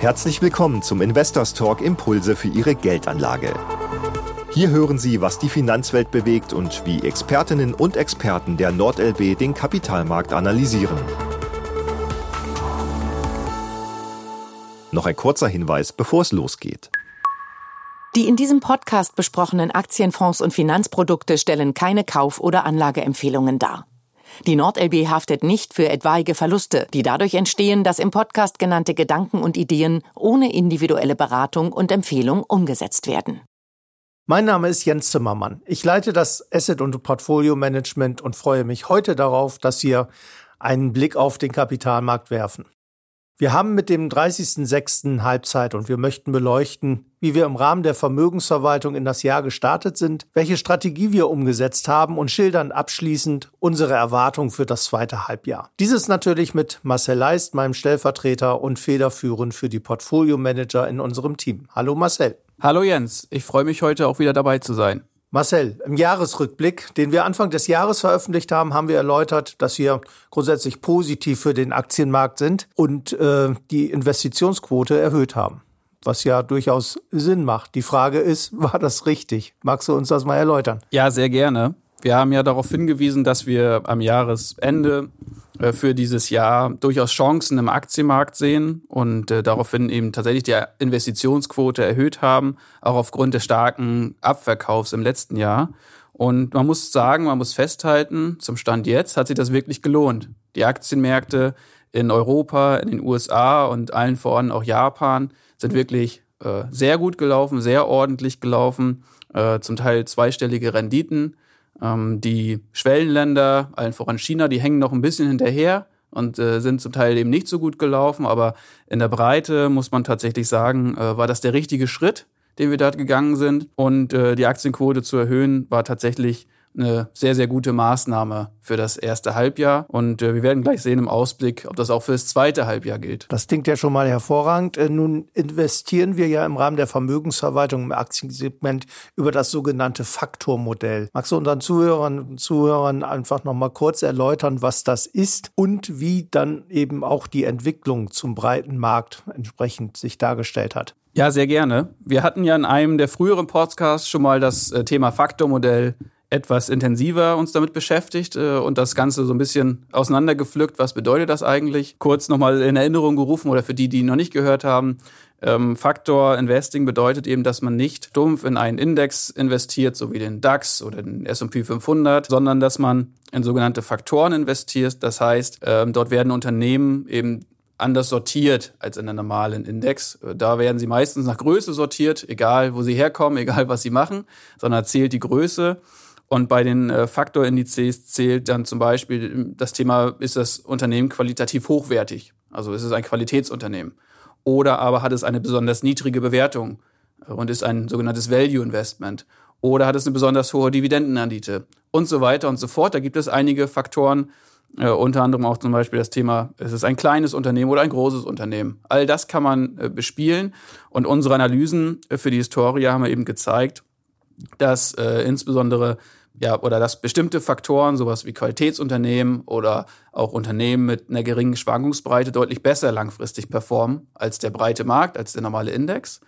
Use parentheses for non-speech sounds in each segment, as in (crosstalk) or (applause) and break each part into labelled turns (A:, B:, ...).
A: Herzlich willkommen zum Investors Talk Impulse für Ihre Geldanlage. Hier hören Sie, was die Finanzwelt bewegt und wie Expertinnen und Experten der NordLB den Kapitalmarkt analysieren. Noch ein kurzer Hinweis, bevor es losgeht.
B: Die in diesem Podcast besprochenen Aktienfonds und Finanzprodukte stellen keine Kauf- oder Anlageempfehlungen dar. Die NordLB haftet nicht für etwaige Verluste, die dadurch entstehen, dass im Podcast genannte Gedanken und Ideen ohne individuelle Beratung und Empfehlung umgesetzt werden.
C: Mein Name ist Jens Zimmermann. Ich leite das Asset- und Portfolio Management und freue mich heute darauf, dass wir einen Blick auf den Kapitalmarkt werfen. Wir haben mit dem 30.06. Halbzeit und wir möchten beleuchten, wie wir im Rahmen der Vermögensverwaltung in das Jahr gestartet sind, welche Strategie wir umgesetzt haben und schildern abschließend unsere Erwartungen für das zweite Halbjahr. Dieses natürlich mit Marcel Leist, meinem Stellvertreter und federführend für die Portfolio Manager in unserem Team. Hallo Marcel.
D: Hallo Jens, ich freue mich heute auch wieder dabei zu sein.
C: Marcel, im Jahresrückblick, den wir Anfang des Jahres veröffentlicht haben, haben wir erläutert, dass wir grundsätzlich positiv für den Aktienmarkt sind und äh, die Investitionsquote erhöht haben. Was ja durchaus Sinn macht. Die Frage ist, (laughs) war das richtig? Magst du uns das mal erläutern?
D: Ja, sehr gerne. Wir haben ja darauf hingewiesen, dass wir am Jahresende äh, für dieses Jahr durchaus Chancen im Aktienmarkt sehen und äh, daraufhin eben tatsächlich die Investitionsquote erhöht haben, auch aufgrund des starken Abverkaufs im letzten Jahr. Und man muss sagen, man muss festhalten, zum Stand jetzt hat sich das wirklich gelohnt. Die Aktienmärkte in Europa, in den USA und allen voran auch Japan sind wirklich äh, sehr gut gelaufen, sehr ordentlich gelaufen, äh, zum Teil zweistellige Renditen. Ähm, die Schwellenländer, allen voran China, die hängen noch ein bisschen hinterher und äh, sind zum Teil eben nicht so gut gelaufen, aber in der Breite muss man tatsächlich sagen, äh, war das der richtige Schritt, den wir dort gegangen sind. Und äh, die Aktienquote zu erhöhen war tatsächlich eine sehr, sehr gute Maßnahme für das erste Halbjahr. Und äh, wir werden gleich sehen im Ausblick, ob das auch für das zweite Halbjahr gilt.
C: Das klingt ja schon mal hervorragend. Äh, nun investieren wir ja im Rahmen der Vermögensverwaltung im Aktiensegment über das sogenannte Faktormodell. Magst du unseren Zuhörern und Zuhörern einfach noch mal kurz erläutern, was das ist und wie dann eben auch die Entwicklung zum breiten Markt entsprechend sich dargestellt hat?
D: Ja, sehr gerne. Wir hatten ja in einem der früheren Podcasts schon mal das äh, Thema Faktormodell etwas intensiver uns damit beschäftigt äh, und das Ganze so ein bisschen auseinandergepflückt. Was bedeutet das eigentlich? Kurz nochmal in Erinnerung gerufen oder für die, die noch nicht gehört haben. Ähm, Faktor Investing bedeutet eben, dass man nicht dumpf in einen Index investiert, so wie den DAX oder den S&P 500, sondern dass man in sogenannte Faktoren investiert. Das heißt, ähm, dort werden Unternehmen eben anders sortiert als in einem normalen Index. Äh, da werden sie meistens nach Größe sortiert, egal wo sie herkommen, (laughs) egal was sie machen, sondern zählt die Größe. Und bei den äh, Faktorindizes zählt dann zum Beispiel ähm, das Thema, ist das Unternehmen qualitativ hochwertig? Also ist es ein Qualitätsunternehmen? Oder aber hat es eine besonders niedrige Bewertung äh, und ist ein sogenanntes Value Investment? Oder hat es eine besonders hohe Dividendenrendite? Und so weiter und so fort. Da gibt es einige Faktoren, äh, unter anderem auch zum Beispiel das Thema, ist es ein kleines Unternehmen oder ein großes Unternehmen? All das kann man äh, bespielen. Und unsere Analysen äh, für die Historie haben wir eben gezeigt, dass äh, insbesondere ja, oder dass bestimmte Faktoren, sowas wie Qualitätsunternehmen oder auch Unternehmen mit einer geringen Schwankungsbreite deutlich besser langfristig performen als der breite Markt, als der normale Index.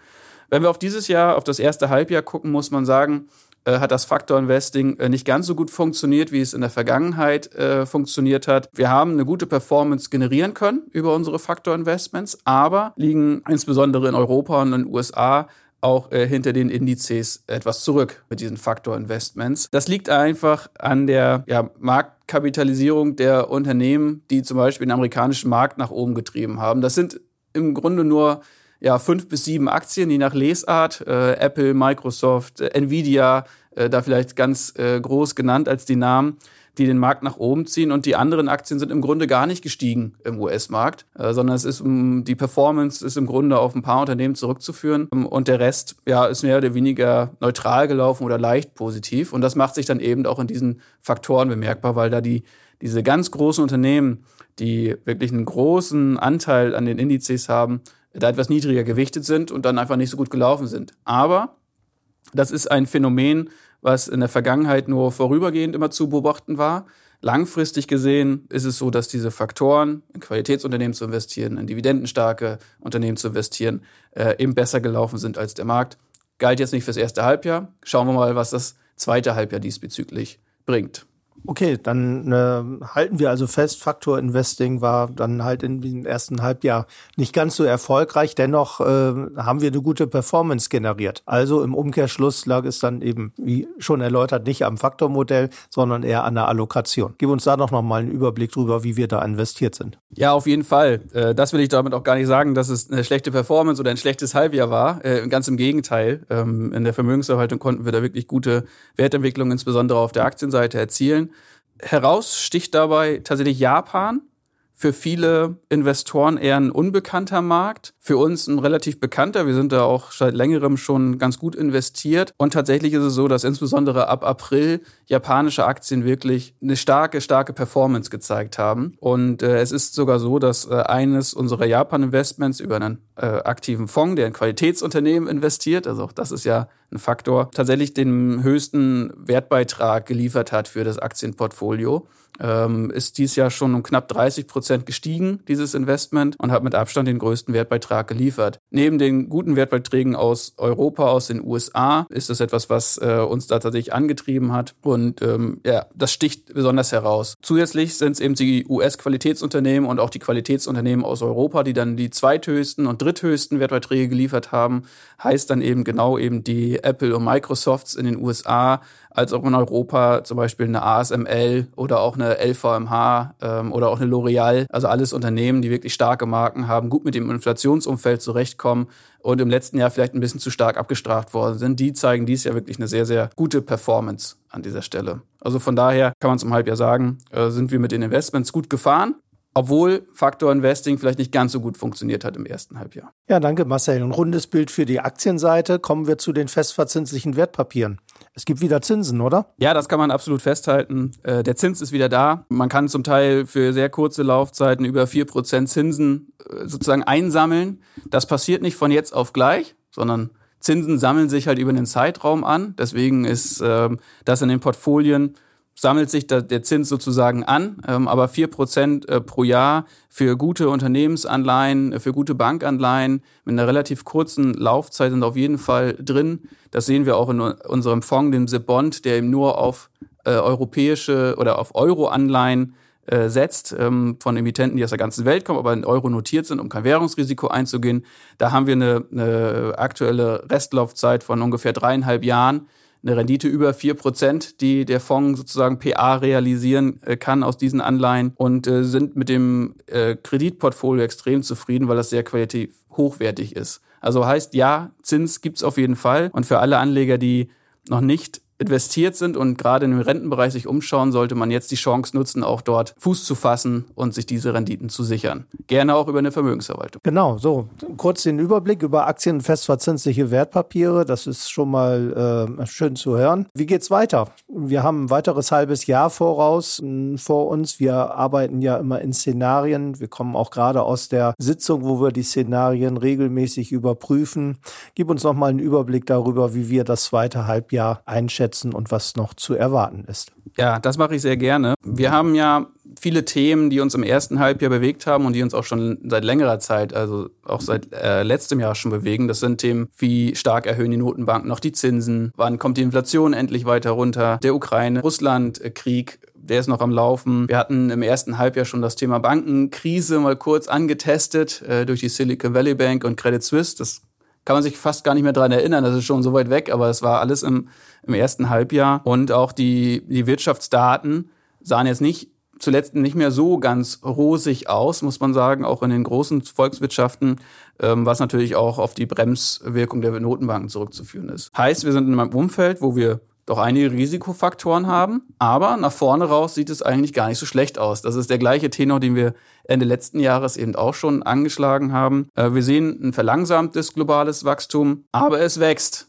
D: Wenn wir auf dieses Jahr, auf das erste Halbjahr gucken, muss man sagen, äh, hat das Faktor Investing äh, nicht ganz so gut funktioniert, wie es in der Vergangenheit äh, funktioniert hat. Wir haben eine gute Performance generieren können über unsere Faktor Investments, aber liegen insbesondere in Europa und in den USA auch äh, hinter den Indizes etwas zurück mit diesen Faktor-Investments. Das liegt einfach an der ja, Marktkapitalisierung der Unternehmen, die zum Beispiel den amerikanischen Markt nach oben getrieben haben. Das sind im Grunde nur ja, fünf bis sieben Aktien, je nach Lesart. Äh, Apple, Microsoft, äh, Nvidia, äh, da vielleicht ganz äh, groß genannt als die Namen die den Markt nach oben ziehen und die anderen Aktien sind im Grunde gar nicht gestiegen im US-Markt, äh, sondern es ist um, die Performance ist im Grunde auf ein paar Unternehmen zurückzuführen ähm, und der Rest ja ist mehr oder weniger neutral gelaufen oder leicht positiv und das macht sich dann eben auch in diesen Faktoren bemerkbar, weil da die diese ganz großen Unternehmen, die wirklich einen großen Anteil an den Indizes haben, da etwas niedriger gewichtet sind und dann einfach nicht so gut gelaufen sind. Aber das ist ein Phänomen, was in der Vergangenheit nur vorübergehend immer zu beobachten war. Langfristig gesehen ist es so, dass diese Faktoren, in Qualitätsunternehmen zu investieren, in dividendenstarke Unternehmen zu investieren, äh, eben besser gelaufen sind als der Markt. Galt jetzt nicht fürs erste Halbjahr. Schauen wir mal, was das zweite Halbjahr diesbezüglich bringt.
C: Okay, dann äh, halten wir also fest, Faktor Investing war dann halt in dem ersten Halbjahr nicht ganz so erfolgreich. Dennoch äh, haben wir eine gute Performance generiert. Also im Umkehrschluss lag es dann eben, wie schon erläutert, nicht am Faktormodell, sondern eher an der Allokation. Gib uns da doch nochmal einen Überblick drüber, wie wir da investiert sind.
D: Ja, auf jeden Fall. Äh, das will ich damit auch gar nicht sagen, dass es eine schlechte Performance oder ein schlechtes Halbjahr war. Äh, ganz im Gegenteil. Ähm, in der Vermögenserhaltung konnten wir da wirklich gute Wertentwicklung, insbesondere auf der Aktienseite, erzielen. Heraussticht dabei tatsächlich Japan. Für viele Investoren eher ein unbekannter Markt. Für uns ein relativ bekannter. Wir sind da auch seit längerem schon ganz gut investiert. Und tatsächlich ist es so, dass insbesondere ab April japanische Aktien wirklich eine starke, starke Performance gezeigt haben. Und äh, es ist sogar so, dass äh, eines unserer Japan-Investments über einen äh, aktiven Fonds, der in Qualitätsunternehmen investiert, also auch das ist ja ein Faktor, tatsächlich den höchsten Wertbeitrag geliefert hat für das Aktienportfolio. Ähm, ist dies Jahr schon um knapp 30 Prozent gestiegen, dieses Investment, und hat mit Abstand den größten Wertbeitrag geliefert. Neben den guten Wertbeiträgen aus Europa, aus den USA, ist das etwas, was äh, uns da tatsächlich angetrieben hat. Und ähm, ja, das sticht besonders heraus. Zusätzlich sind es eben die US-Qualitätsunternehmen und auch die Qualitätsunternehmen aus Europa, die dann die zweithöchsten und dritthöchsten Wertbeiträge geliefert haben. Heißt dann eben genau eben die Apple und Microsofts in den USA, als auch in Europa zum Beispiel eine ASML oder auch eine LVMH ähm, oder auch eine L'Oreal. Also alles Unternehmen, die wirklich starke Marken haben, gut mit dem Inflationsumfeld zurechtkommen und im letzten Jahr vielleicht ein bisschen zu stark abgestraft worden sind. Die zeigen dies Jahr wirklich eine sehr, sehr gute Performance an dieser Stelle. Also von daher kann man zum Halbjahr sagen, äh, sind wir mit den Investments gut gefahren obwohl Faktor Investing vielleicht nicht ganz so gut funktioniert hat im ersten Halbjahr.
C: Ja, danke Marcel. Ein rundes Bild für die Aktienseite. Kommen wir zu den festverzinslichen Wertpapieren. Es gibt wieder Zinsen, oder?
D: Ja, das kann man absolut festhalten. Äh, der Zins ist wieder da. Man kann zum Teil für sehr kurze Laufzeiten über 4% Zinsen äh, sozusagen einsammeln. Das passiert nicht von jetzt auf gleich, sondern Zinsen sammeln sich halt über einen Zeitraum an. Deswegen ist ähm, das in den Portfolien sammelt sich der Zins sozusagen an, ähm, aber vier Prozent äh, pro Jahr für gute Unternehmensanleihen, äh, für gute Bankanleihen mit einer relativ kurzen Laufzeit sind auf jeden Fall drin. Das sehen wir auch in unserem Fonds, dem SIP Bond, der eben nur auf äh, europäische oder auf Euro-Anleihen setzt ähm, von Emittenten, die aus der ganzen Welt kommen, aber in Euro notiert sind, um kein Währungsrisiko einzugehen. Da haben wir eine, eine aktuelle Restlaufzeit von ungefähr dreieinhalb Jahren eine Rendite über vier Prozent, die der Fonds sozusagen PA realisieren äh, kann aus diesen Anleihen und äh, sind mit dem äh, Kreditportfolio extrem zufrieden, weil das sehr qualitativ hochwertig ist. Also heißt, ja, Zins gibt's auf jeden Fall. Und für alle Anleger, die noch nicht investiert sind und gerade im Rentenbereich sich umschauen, sollte man jetzt die Chance nutzen, auch dort Fuß zu fassen und sich diese Renditen zu sichern. Gerne auch über eine Vermögensverwaltung.
C: Genau, so kurz den Überblick über Aktien und festverzinsliche Wertpapiere. Das ist schon mal äh, schön zu hören. Wie geht's weiter? Wir haben ein weiteres halbes Jahr voraus äh, vor uns. Wir arbeiten ja immer in Szenarien. Wir kommen auch gerade aus der Sitzung, wo wir die Szenarien regelmäßig überprüfen. Gib uns noch mal einen Überblick darüber, wie wir das zweite Halbjahr einschätzen einschätzen und was noch zu erwarten ist.
D: Ja, das mache ich sehr gerne. Wir haben ja viele Themen, die uns im ersten Halbjahr bewegt haben und die uns auch schon seit längerer Zeit, also auch seit äh, letztem Jahr schon bewegen. Das sind Themen wie stark erhöhen die Notenbanken noch die Zinsen, wann kommt die Inflation endlich weiter runter, der Ukraine-Russland-Krieg, der ist noch am Laufen. Wir hatten im ersten Halbjahr schon das Thema Bankenkrise mal kurz angetestet äh, durch die Silicon Valley Bank und Credit Suisse. Das kann man sich fast gar nicht mehr dran erinnern, das ist schon so weit weg, aber es war alles im, im ersten Halbjahr. Und auch die, die Wirtschaftsdaten sahen jetzt nicht zuletzt nicht mehr so ganz rosig aus, muss man sagen, auch in den großen Volkswirtschaften, ähm, was natürlich auch auf die Bremswirkung der Notenbanken zurückzuführen ist. Heißt, wir sind in einem Umfeld, wo wir doch einige Risikofaktoren haben, aber nach vorne raus sieht es eigentlich gar nicht so schlecht aus. Das ist der gleiche Tenor, den wir Ende letzten Jahres eben auch schon angeschlagen haben. Äh, wir sehen ein verlangsamtes globales Wachstum, aber es wächst.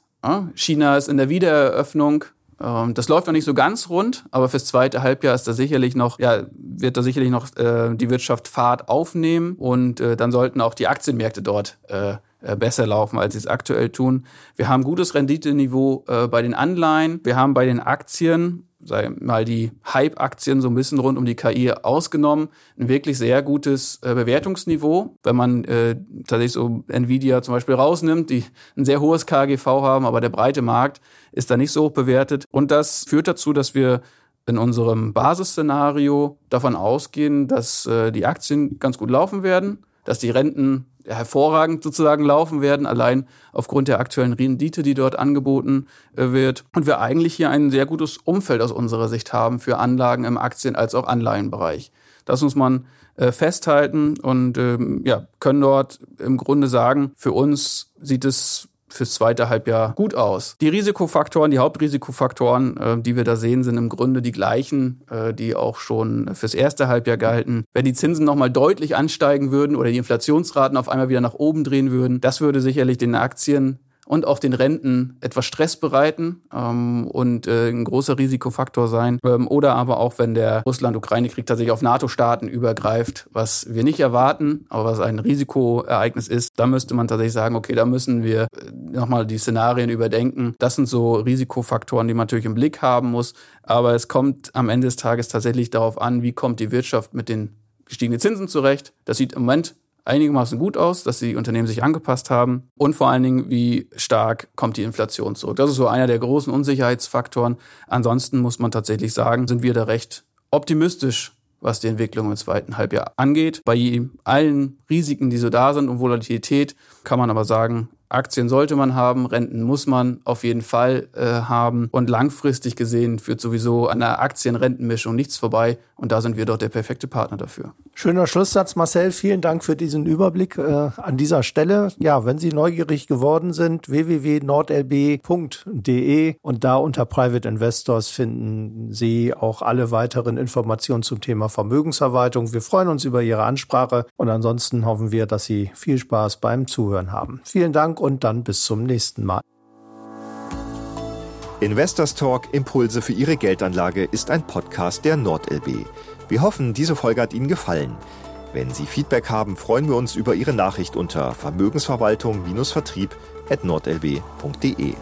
D: China ist in der Wiedereröffnung. Ähm, das läuft noch nicht so ganz rund, aber fürs zweite Halbjahr ist da sicherlich noch, ja, wird da sicherlich noch äh, die Wirtschaft Fahrt aufnehmen und äh, dann sollten auch die Aktienmärkte dort äh, besser laufen, als sie es aktuell tun. Wir haben gutes Renditeniveau äh, bei den Anleihen. Wir haben bei den Aktien sei mal die Hype-Aktien so ein bisschen rund um die KI ausgenommen, ein wirklich sehr gutes äh, Bewertungsniveau. Wenn man äh, tatsächlich so Nvidia zum Beispiel rausnimmt, die ein sehr hohes KGV haben, aber der breite Markt ist da nicht so hoch bewertet. Und das führt dazu, dass wir in unserem Basisszenario davon ausgehen, dass äh, die Aktien ganz gut laufen werden, dass die Renten hervorragend sozusagen laufen werden, allein aufgrund der aktuellen Rendite, die dort angeboten äh, wird. Und wir eigentlich hier ein sehr gutes Umfeld aus unserer Sicht haben für Anlagen im Aktien- als auch Anleihenbereich. Das muss man äh, festhalten und ähm, ja, können dort im Grunde sagen, für uns sieht es fürs zweite Halbjahr gut aus. Die Risikofaktoren, die Hauptrisikofaktoren, äh, die wir da sehen, sind im Grunde die gleichen, äh, die auch schon fürs erste Halbjahr galten. Wenn die Zinsen nochmal deutlich ansteigen würden oder die Inflationsraten auf einmal wieder nach oben drehen würden, das würde sicherlich den Aktien und auch den Renten etwas Stress bereiten ähm, und äh, ein großer Risikofaktor sein. Ähm, oder aber auch, wenn der Russland-Ukraine-Krieg tatsächlich auf NATO-Staaten übergreift, was wir nicht erwarten, aber was ein Risikoereignis ist, da müsste man tatsächlich sagen, okay, da müssen wir äh, nochmal die Szenarien überdenken. Das sind so Risikofaktoren, die man natürlich im Blick haben muss. Aber es kommt am Ende des Tages tatsächlich darauf an, wie kommt die Wirtschaft mit den gestiegenen Zinsen zurecht. Das sieht im Moment einigermaßen gut aus, dass die Unternehmen sich angepasst haben und vor allen Dingen, wie stark kommt die Inflation zurück. Das ist so einer der großen Unsicherheitsfaktoren. Ansonsten muss man tatsächlich sagen, sind wir da recht optimistisch, was die Entwicklung im zweiten Halbjahr angeht. Bei allen Risiken, die so da sind und Volatilität, kann man aber sagen, Aktien sollte man haben, Renten muss man auf jeden Fall äh, haben. Und langfristig gesehen führt sowieso an der Aktien-Rentenmischung nichts vorbei. Und da sind wir dort der perfekte Partner dafür.
C: Schöner Schlusssatz, Marcel. Vielen Dank für diesen Überblick äh, an dieser Stelle. Ja, wenn Sie neugierig geworden sind, www.nordlb.de und da unter Private Investors finden Sie auch alle weiteren Informationen zum Thema Vermögensverwaltung. Wir freuen uns über Ihre Ansprache und ansonsten hoffen wir, dass Sie viel Spaß beim Zuhören haben. Vielen Dank und dann bis zum nächsten Mal.
A: Investors Talk Impulse für Ihre Geldanlage ist ein Podcast der NordLB. Wir hoffen, diese Folge hat Ihnen gefallen. Wenn Sie Feedback haben, freuen wir uns über Ihre Nachricht unter Vermögensverwaltung-vertrieb at nordlb.de.